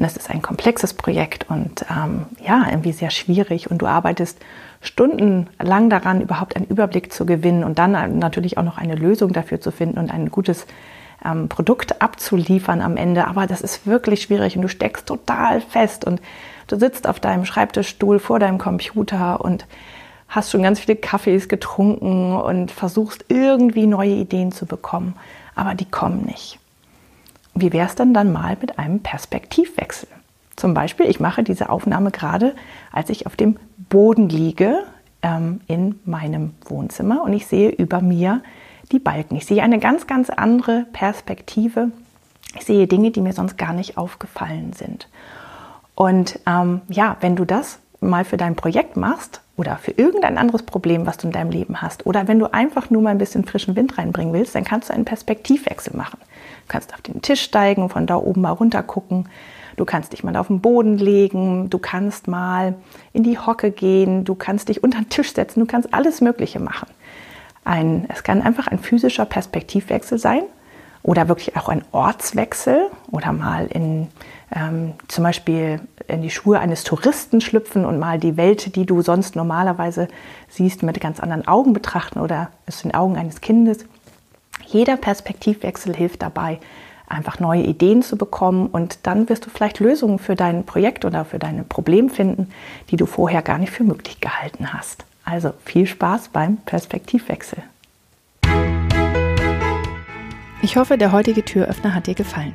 Und das ist ein komplexes Projekt und ähm, ja, irgendwie sehr schwierig. Und du arbeitest stundenlang daran, überhaupt einen Überblick zu gewinnen und dann natürlich auch noch eine Lösung dafür zu finden und ein gutes ähm, Produkt abzuliefern am Ende. Aber das ist wirklich schwierig und du steckst total fest und du sitzt auf deinem Schreibtischstuhl vor deinem Computer und hast schon ganz viele Kaffees getrunken und versuchst irgendwie neue Ideen zu bekommen, aber die kommen nicht. Wie wäre es denn dann mal mit einem Perspektivwechsel? Zum Beispiel, ich mache diese Aufnahme gerade, als ich auf dem Boden liege ähm, in meinem Wohnzimmer und ich sehe über mir die Balken. Ich sehe eine ganz, ganz andere Perspektive. Ich sehe Dinge, die mir sonst gar nicht aufgefallen sind. Und ähm, ja, wenn du das mal für dein Projekt machst oder für irgendein anderes Problem, was du in deinem Leben hast, oder wenn du einfach nur mal ein bisschen frischen Wind reinbringen willst, dann kannst du einen Perspektivwechsel machen. Du kannst auf den Tisch steigen, von da oben mal runter gucken. Du kannst dich mal auf den Boden legen, du kannst mal in die Hocke gehen, du kannst dich unter den Tisch setzen, du kannst alles Mögliche machen. Ein, es kann einfach ein physischer Perspektivwechsel sein oder wirklich auch ein Ortswechsel oder mal in ähm, zum Beispiel in die Schuhe eines Touristen schlüpfen und mal die Welt, die du sonst normalerweise siehst, mit ganz anderen Augen betrachten oder in den Augen eines Kindes. Jeder Perspektivwechsel hilft dabei, einfach neue Ideen zu bekommen und dann wirst du vielleicht Lösungen für dein Projekt oder für dein Problem finden, die du vorher gar nicht für möglich gehalten hast. Also viel Spaß beim Perspektivwechsel. Ich hoffe, der heutige Türöffner hat dir gefallen.